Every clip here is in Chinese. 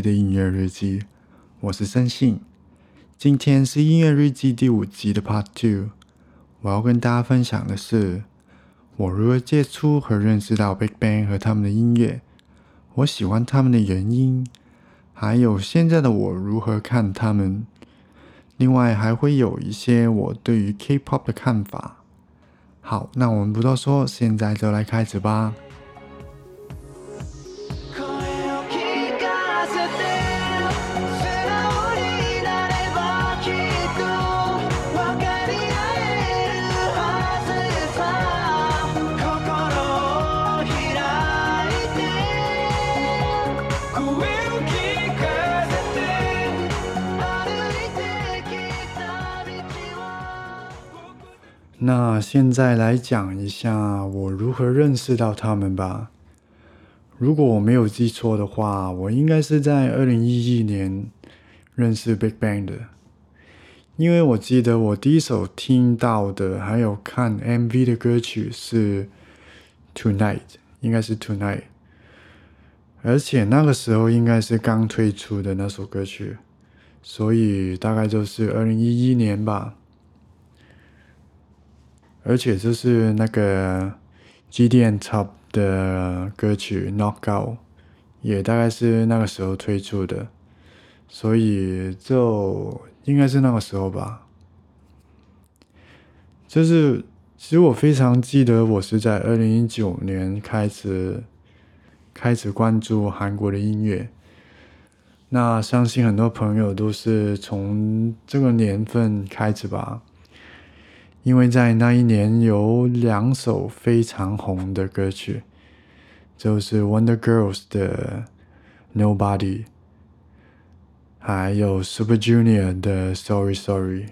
的音乐日记，我是森信。今天是音乐日记第五集的 Part Two，我要跟大家分享的是我如何接触和认识到 Big Bang 和他们的音乐，我喜欢他们的原因，还有现在的我如何看他们。另外还会有一些我对于 K-pop 的看法。好，那我们不多说，现在就来开始吧。那现在来讲一下我如何认识到他们吧。如果我没有记错的话，我应该是在二零一一年认识 Big Bang 的，因为我记得我第一首听到的还有看 MV 的歌曲是 Tonight，应该是 Tonight，而且那个时候应该是刚推出的那首歌曲，所以大概就是二零一一年吧。而且就是那个 GDM Top 的歌曲《Knockout》，也大概是那个时候推出的，所以就应该是那个时候吧。就是其实我非常记得，我是在二零一九年开始开始关注韩国的音乐。那相信很多朋友都是从这个年份开始吧。因为在那一年有两首非常红的歌曲，就是 Wonder Girls 的《Nobody》，还有 Super Junior 的《Sorry Sorry》。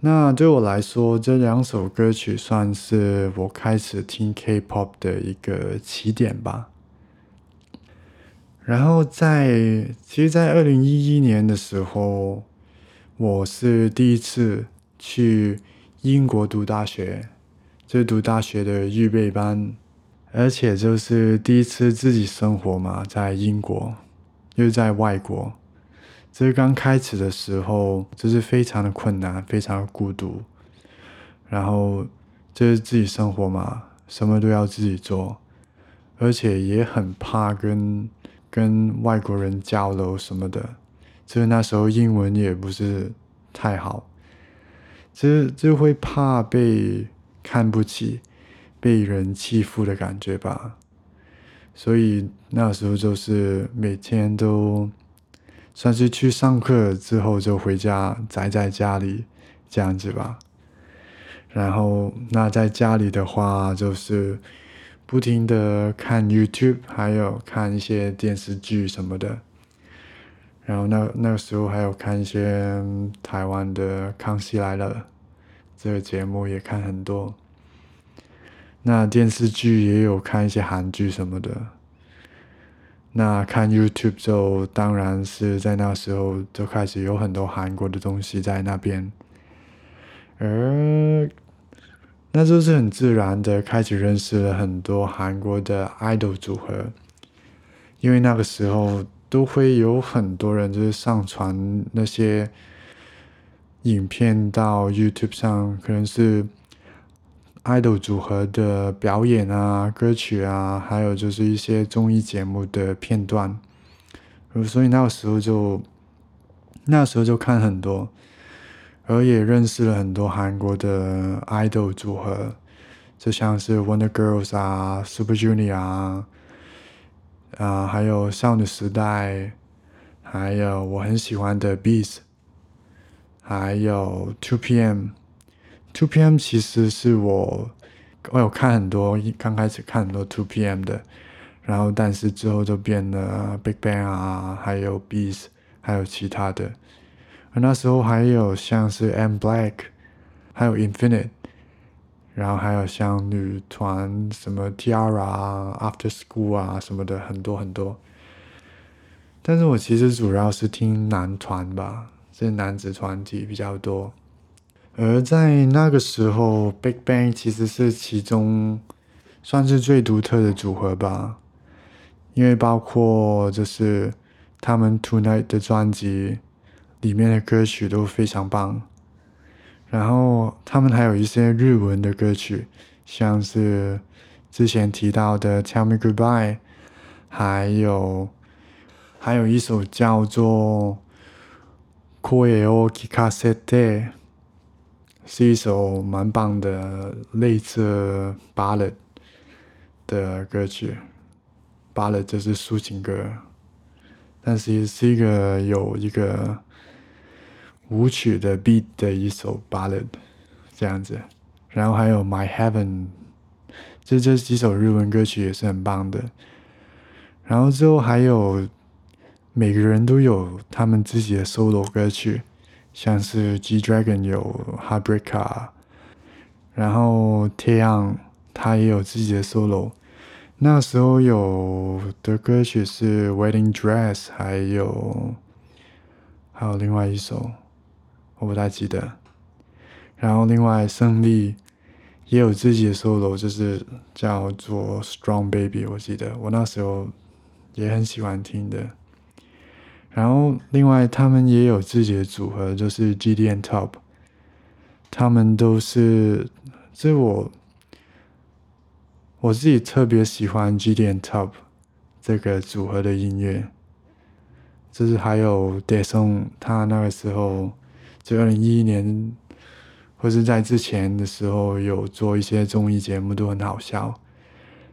那对我来说，这两首歌曲算是我开始听 K-pop 的一个起点吧。然后在，其实，在二零一一年的时候，我是第一次。去英国读大学，就读大学的预备班，而且就是第一次自己生活嘛，在英国，又在外国。这是刚开始的时候，就是非常的困难，非常的孤独。然后就是自己生活嘛，什么都要自己做，而且也很怕跟跟外国人交流什么的。就是那时候英文也不是太好。就就会怕被看不起、被人欺负的感觉吧，所以那时候就是每天都算是去上课之后就回家宅在家里这样子吧。然后那在家里的话，就是不停的看 YouTube，还有看一些电视剧什么的。然后那那个时候还有看一些台湾的《康熙来了》这个节目也看很多，那电视剧也有看一些韩剧什么的。那看 YouTube 就当然是在那时候就开始有很多韩国的东西在那边，而那就是很自然的开始认识了很多韩国的 idol 组合，因为那个时候。都会有很多人就是上传那些影片到 YouTube 上，可能是 idol 组合的表演啊、歌曲啊，还有就是一些综艺节目的片段。所以那个时候就那时候就看很多，而也认识了很多韩国的 idol 组合，就像是 Wonder Girls 啊、Super Junior 啊。啊，还有少女时代，还有我很喜欢的 Beast，还有 Two PM，Two PM 其实是我我有看很多，刚开始看很多 Two PM 的，然后但是之后就变了 Big Bang 啊，还有 Beast，还有其他的。而那时候还有像是 M Black，还有 Infinite，然后还有像女团什么 Tiara 啊、After School 啊什么的，很多很多。但是我其实主要是听男团吧，是男子团体比较多。而在那个时候，Big Bang 其实是其中算是最独特的组合吧，因为包括就是他们 Tonight 的专辑里面的歌曲都非常棒，然后他们还有一些日文的歌曲，像是之前提到的 Tell Me Goodbye，还有。还有一首叫做《Koe o Kikasete》，是一首蛮棒的类似 ballad 的歌曲。ballad 就是抒情歌，但是也是一个有一个舞曲的 beat 的一首 ballad 这样子。然后还有《My Heaven》，这这几首日文歌曲也是很棒的。然后之后还有。每个人都有他们自己的 solo 歌曲，像是 G Dragon 有 Heartbreaker，然后 Taeyang 他也有自己的 solo。那时候有的歌曲是 Wedding Dress，还有还有另外一首我不太记得。然后另外胜利也有自己的 solo，就是叫做 Strong Baby，我记得我那时候也很喜欢听的。然后，另外他们也有自己的组合，就是 GDN Top。他们都是，这我我自己特别喜欢 GDN Top 这个组合的音乐。就是还有 Dason 他那个时候就二零一一年，或是在之前的时候有做一些综艺节目，都很好笑。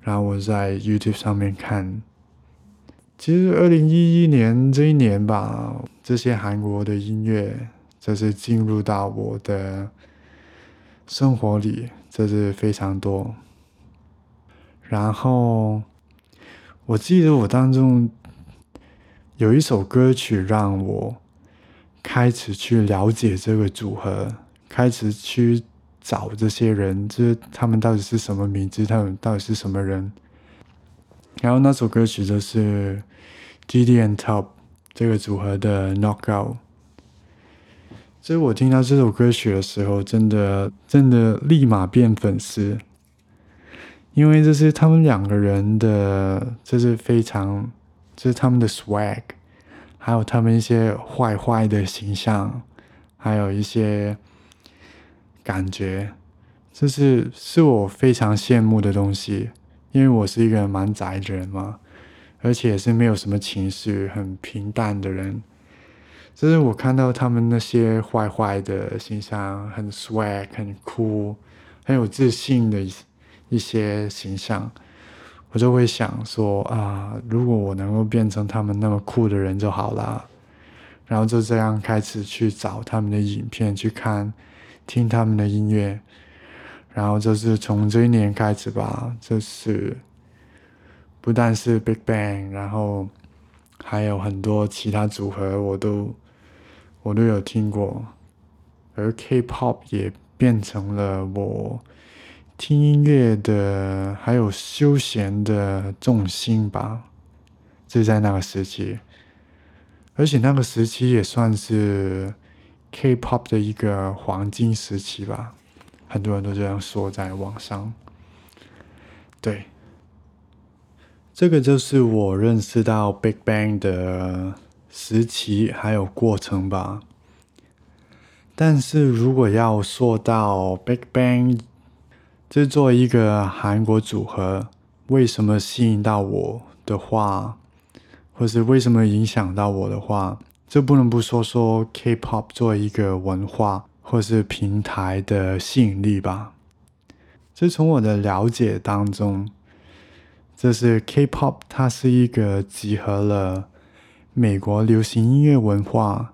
然后我在 YouTube 上面看。其实，二零一一年这一年吧，这些韩国的音乐，这是进入到我的生活里，这是非常多。然后，我记得我当中有一首歌曲让我开始去了解这个组合，开始去找这些人，就是他们到底是什么名字，他们到底是什么人。然后那首歌曲就是 G D and Top 这个组合的 Knockout。所以我听到这首歌曲的时候，真的真的立马变粉丝，因为这是他们两个人的，这是非常，这是他们的 swag，还有他们一些坏坏的形象，还有一些感觉，这是是我非常羡慕的东西。因为我是一个蛮宅的人嘛，而且是没有什么情绪、很平淡的人。就是我看到他们那些坏坏的形象，很 swag、很酷、很有自信的一些形象，我就会想说啊，如果我能够变成他们那么酷的人就好了。然后就这样开始去找他们的影片去看，听他们的音乐。然后就是从这一年开始吧，就是不但是 Big Bang，然后还有很多其他组合，我都我都有听过，而 K-pop 也变成了我听音乐的还有休闲的重心吧，就在那个时期，而且那个时期也算是 K-pop 的一个黄金时期吧。很多人都这样说在网上，对，这个就是我认识到 Big Bang 的时期还有过程吧。但是如果要说到 Big Bang 这作为一个韩国组合，为什么吸引到我的话，或是为什么影响到我的话，这不能不说说 K-pop 作为一个文化。或是平台的吸引力吧。这从我的了解当中，这是 K-pop，它是一个集合了美国流行音乐文化、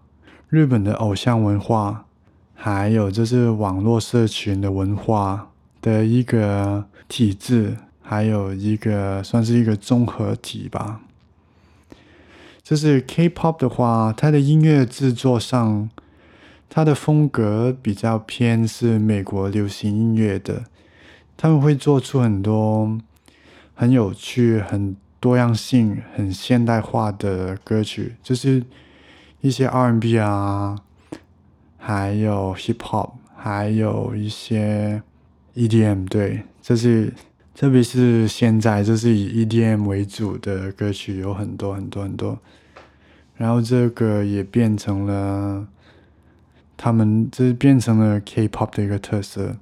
日本的偶像文化，还有就是网络社群的文化的一个体制，还有一个算是一个综合体吧。就是 K-pop 的话，它的音乐制作上，它的风格比较偏是美国流行音乐的，他们会做出很多很有趣、很多样性、很现代化的歌曲，就是一些 R&B 啊，还有 Hip Hop，还有一些 EDM，对，这是特别是现在，就是以 EDM 为主的歌曲有很多很多很多，然后这个也变成了他们，这变成了 K-pop 的一个特色，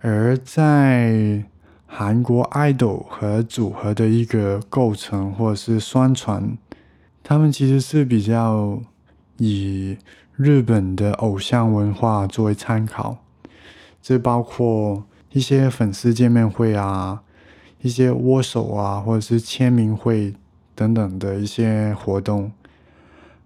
而在韩国 idol 和组合的一个构成或者是宣传，他们其实是比较以日本的偶像文化作为参考，这包括。一些粉丝见面会啊，一些握手啊，或者是签名会等等的一些活动，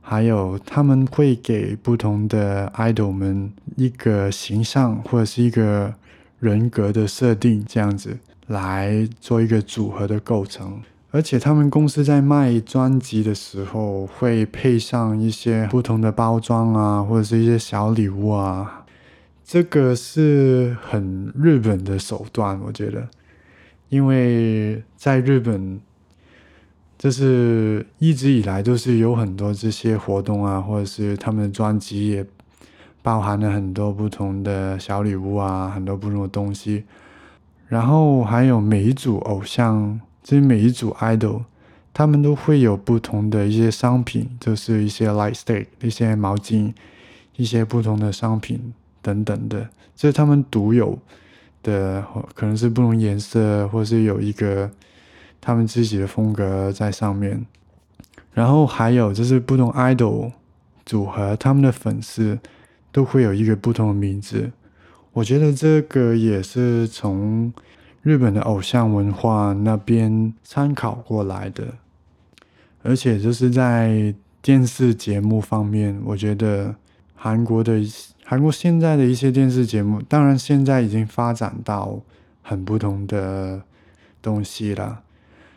还有他们会给不同的 idol 们一个形象或者是一个人格的设定，这样子来做一个组合的构成。而且他们公司在卖专辑的时候，会配上一些不同的包装啊，或者是一些小礼物啊。这个是很日本的手段，我觉得，因为在日本，就是一直以来都是有很多这些活动啊，或者是他们的专辑也包含了很多不同的小礼物啊，很多不同的东西。然后还有每一组偶像，就是每一组 idol，他们都会有不同的一些商品，就是一些 light stick、一些毛巾、一些不同的商品。等等的，这是他们独有的，可能是不同颜色，或是有一个他们自己的风格在上面。然后还有就是不同 idol 组合，他们的粉丝都会有一个不同的名字。我觉得这个也是从日本的偶像文化那边参考过来的，而且就是在电视节目方面，我觉得韩国的。韩国现在的一些电视节目，当然现在已经发展到很不同的东西了，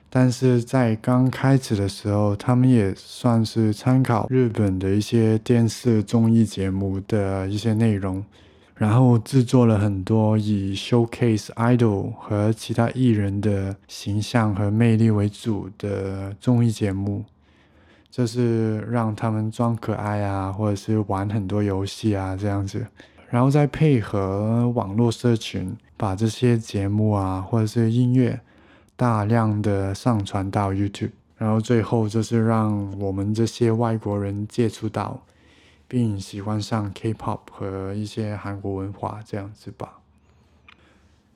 但是在刚开始的时候，他们也算是参考日本的一些电视综艺节目的一些内容，然后制作了很多以 showcase idol 和其他艺人的形象和魅力为主的综艺节目。就是让他们装可爱啊，或者是玩很多游戏啊这样子，然后再配合网络社群，把这些节目啊或者是音乐大量的上传到 YouTube，然后最后就是让我们这些外国人接触到，并喜欢上 K-pop 和一些韩国文化这样子吧。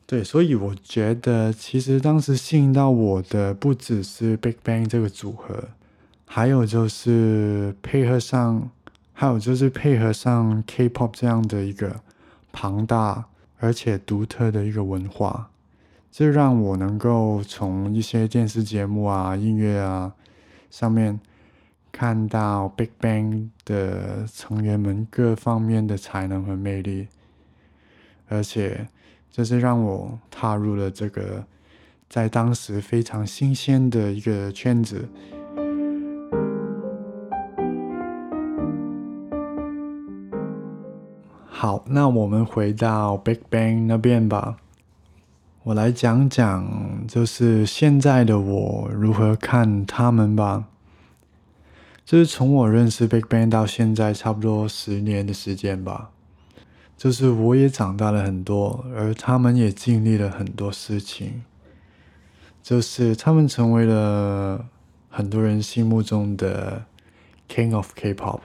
对，所以我觉得其实当时吸引到我的不只是 Big Bang 这个组合。还有就是配合上，还有就是配合上 K-pop 这样的一个庞大而且独特的一个文化，这让我能够从一些电视节目啊、音乐啊上面看到 Big Bang 的成员们各方面的才能和魅力，而且这是让我踏入了这个在当时非常新鲜的一个圈子。好，那我们回到 Big Bang 那边吧。我来讲讲，就是现在的我如何看他们吧。就是从我认识 Big Bang 到现在，差不多十年的时间吧。就是我也长大了很多，而他们也经历了很多事情。就是他们成为了很多人心目中的 King of K-pop。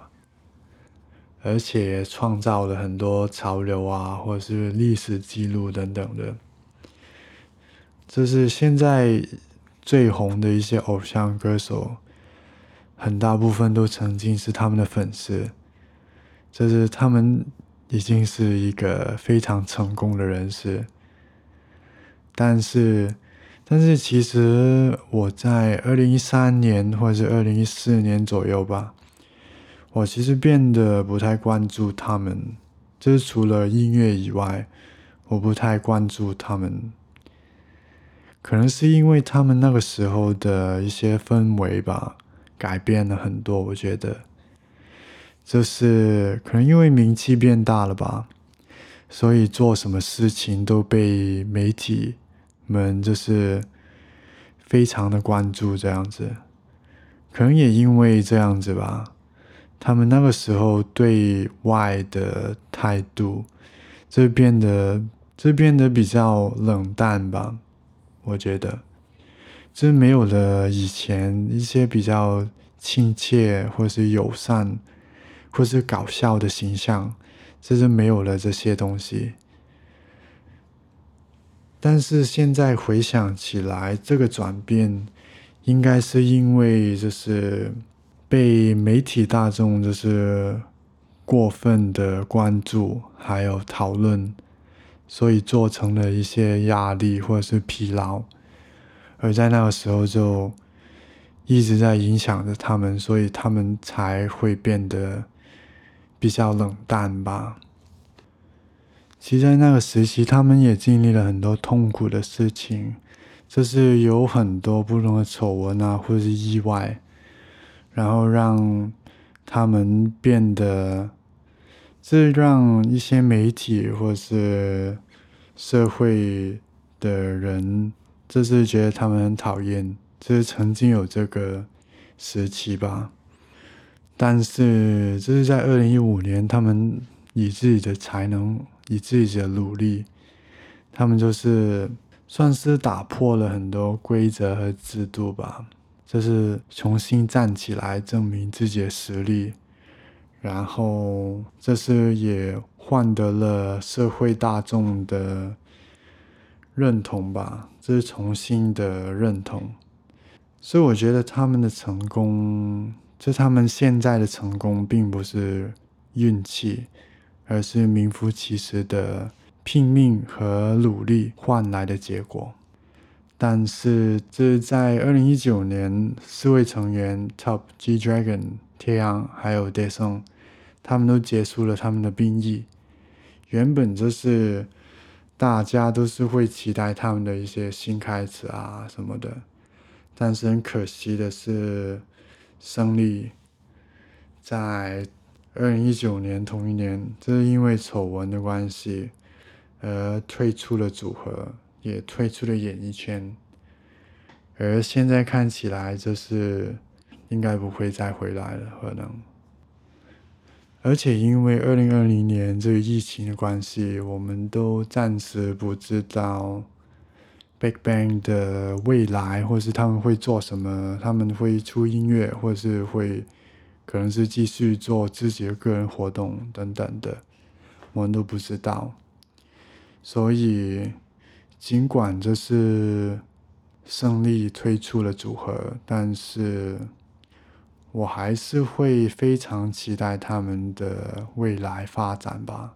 而且创造了很多潮流啊，或者是历史记录等等的。这是现在最红的一些偶像歌手，很大部分都曾经是他们的粉丝。这是他们已经是一个非常成功的人士。但是，但是其实我在二零一三年或者是二零一四年左右吧。我其实变得不太关注他们，就是除了音乐以外，我不太关注他们。可能是因为他们那个时候的一些氛围吧，改变了很多。我觉得，就是可能因为名气变大了吧，所以做什么事情都被媒体们就是非常的关注这样子。可能也因为这样子吧，他们那个时候对外的态度，就变得就变得比较冷淡吧。我觉得，就没有了以前一些比较亲切或是友善或是搞笑的形象，就是没有了这些东西。但是现在回想起来，这个转变。应该是因为就是被媒体大众就是过分的关注还有讨论，所以做成了一些压力或者是疲劳，而在那个时候就一直在影响着他们，所以他们才会变得比较冷淡吧。其实，在那个时期，他们也经历了很多痛苦的事情。就是有很多不同的丑闻啊，或者是意外，然后让他们变得，这让一些媒体或是社会的人，就是觉得他们很讨厌。就是曾经有这个时期吧，但是这是在二零一五年，他们以自己的才能，以自己的努力，他们就是。算是打破了很多规则和制度吧，这是重新站起来证明自己的实力，然后这是也换得了社会大众的认同吧，这是重新的认同，所以我觉得他们的成功，就他们现在的成功，并不是运气，而是名副其实的。拼命和努力换来的结果，但是这在二零一九年，四位成员 Top G Dragon 天阳还有 d a s o n 他们都结束了他们的兵役。原本就是大家都是会期待他们的一些新开始啊什么的，但是很可惜的是，胜利在二零一九年同一年，这是因为丑闻的关系。而退出了组合，也退出了演艺圈，而现在看起来就是应该不会再回来了，可能。而且因为二零二零年这个疫情的关系，我们都暂时不知道 Big Bang 的未来，或是他们会做什么，他们会出音乐，或是会可能是继续做自己的个人活动等等的，我们都不知道。所以，尽管这是胜利推出了组合，但是我还是会非常期待他们的未来发展吧。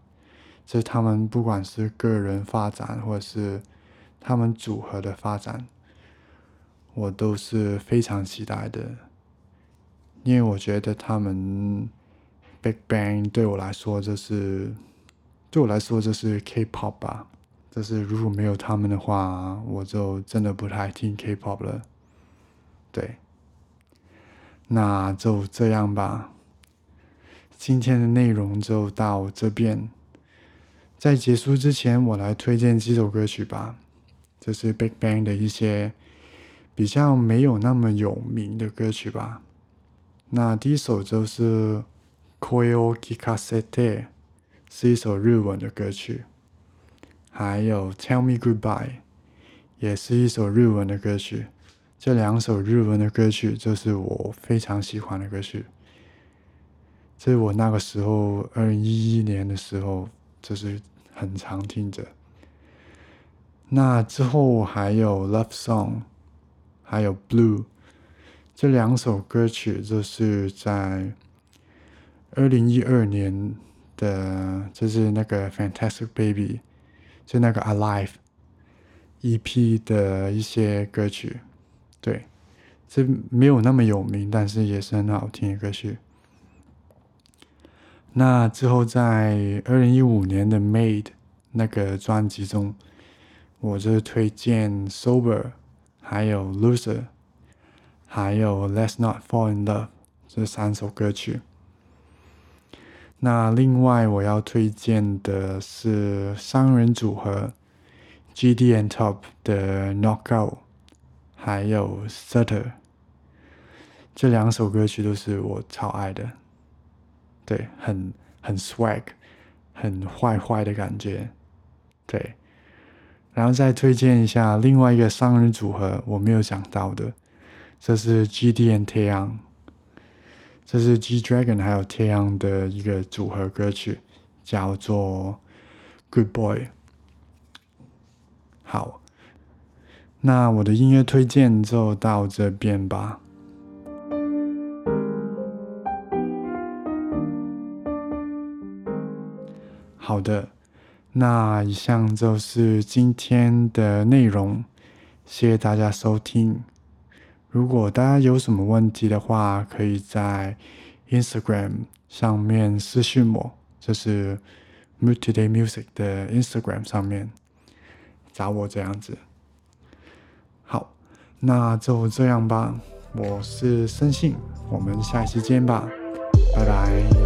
这他们不管是个人发展，或者是他们组合的发展，我都是非常期待的。因为我觉得他们 Big Bang 对我来说就是。对我来说，这是 K-pop 吧。就是如果没有他们的话，我就真的不太听 K-pop 了。对，那就这样吧。今天的内容就到这边。在结束之前，我来推荐几首歌曲吧。这是 Big Bang 的一些比较没有那么有名的歌曲吧。那第一首就是《Koyo Kikasete》。是一首日文的歌曲，还有《Tell Me Goodbye》也是一首日文的歌曲。这两首日文的歌曲就是我非常喜欢的歌曲。这是我那个时候二零一一年的时候，就是很常听着。那之后还有《Love Song》，还有《Blue》这两首歌曲，就是在二零一二年。的，就是那个 Fantastic Baby，就那个 Alive EP 的一些歌曲，对，这没有那么有名，但是也是很好听的歌曲。那之后在二零一五年的 Made 那个专辑中，我就推荐 Sober 还有 Loser，还有 Let's Not Fall in Love 这三首歌曲。那另外我要推荐的是三人组合 GD and Top 的 Knockout，还有 Sutter。这两首歌曲都是我超爱的，对，很很 swag，很坏坏的感觉，对。然后再推荐一下另外一个三人组合，我没有想到的，这是 GD and Taeyang，这是 G Dragon 还有 Taeyang 的一个组合歌曲，叫做 Good Boy。好，那我的音乐推荐就到这边吧。好的，那以上就是今天的内容，谢谢大家收听。如果大家有什么问题的话，可以在 Instagram 上面私信我，就是 multiday Music 的 Instagram 上面找我这样子。好，那就这样吧。我是申信，我们下期见吧，拜拜。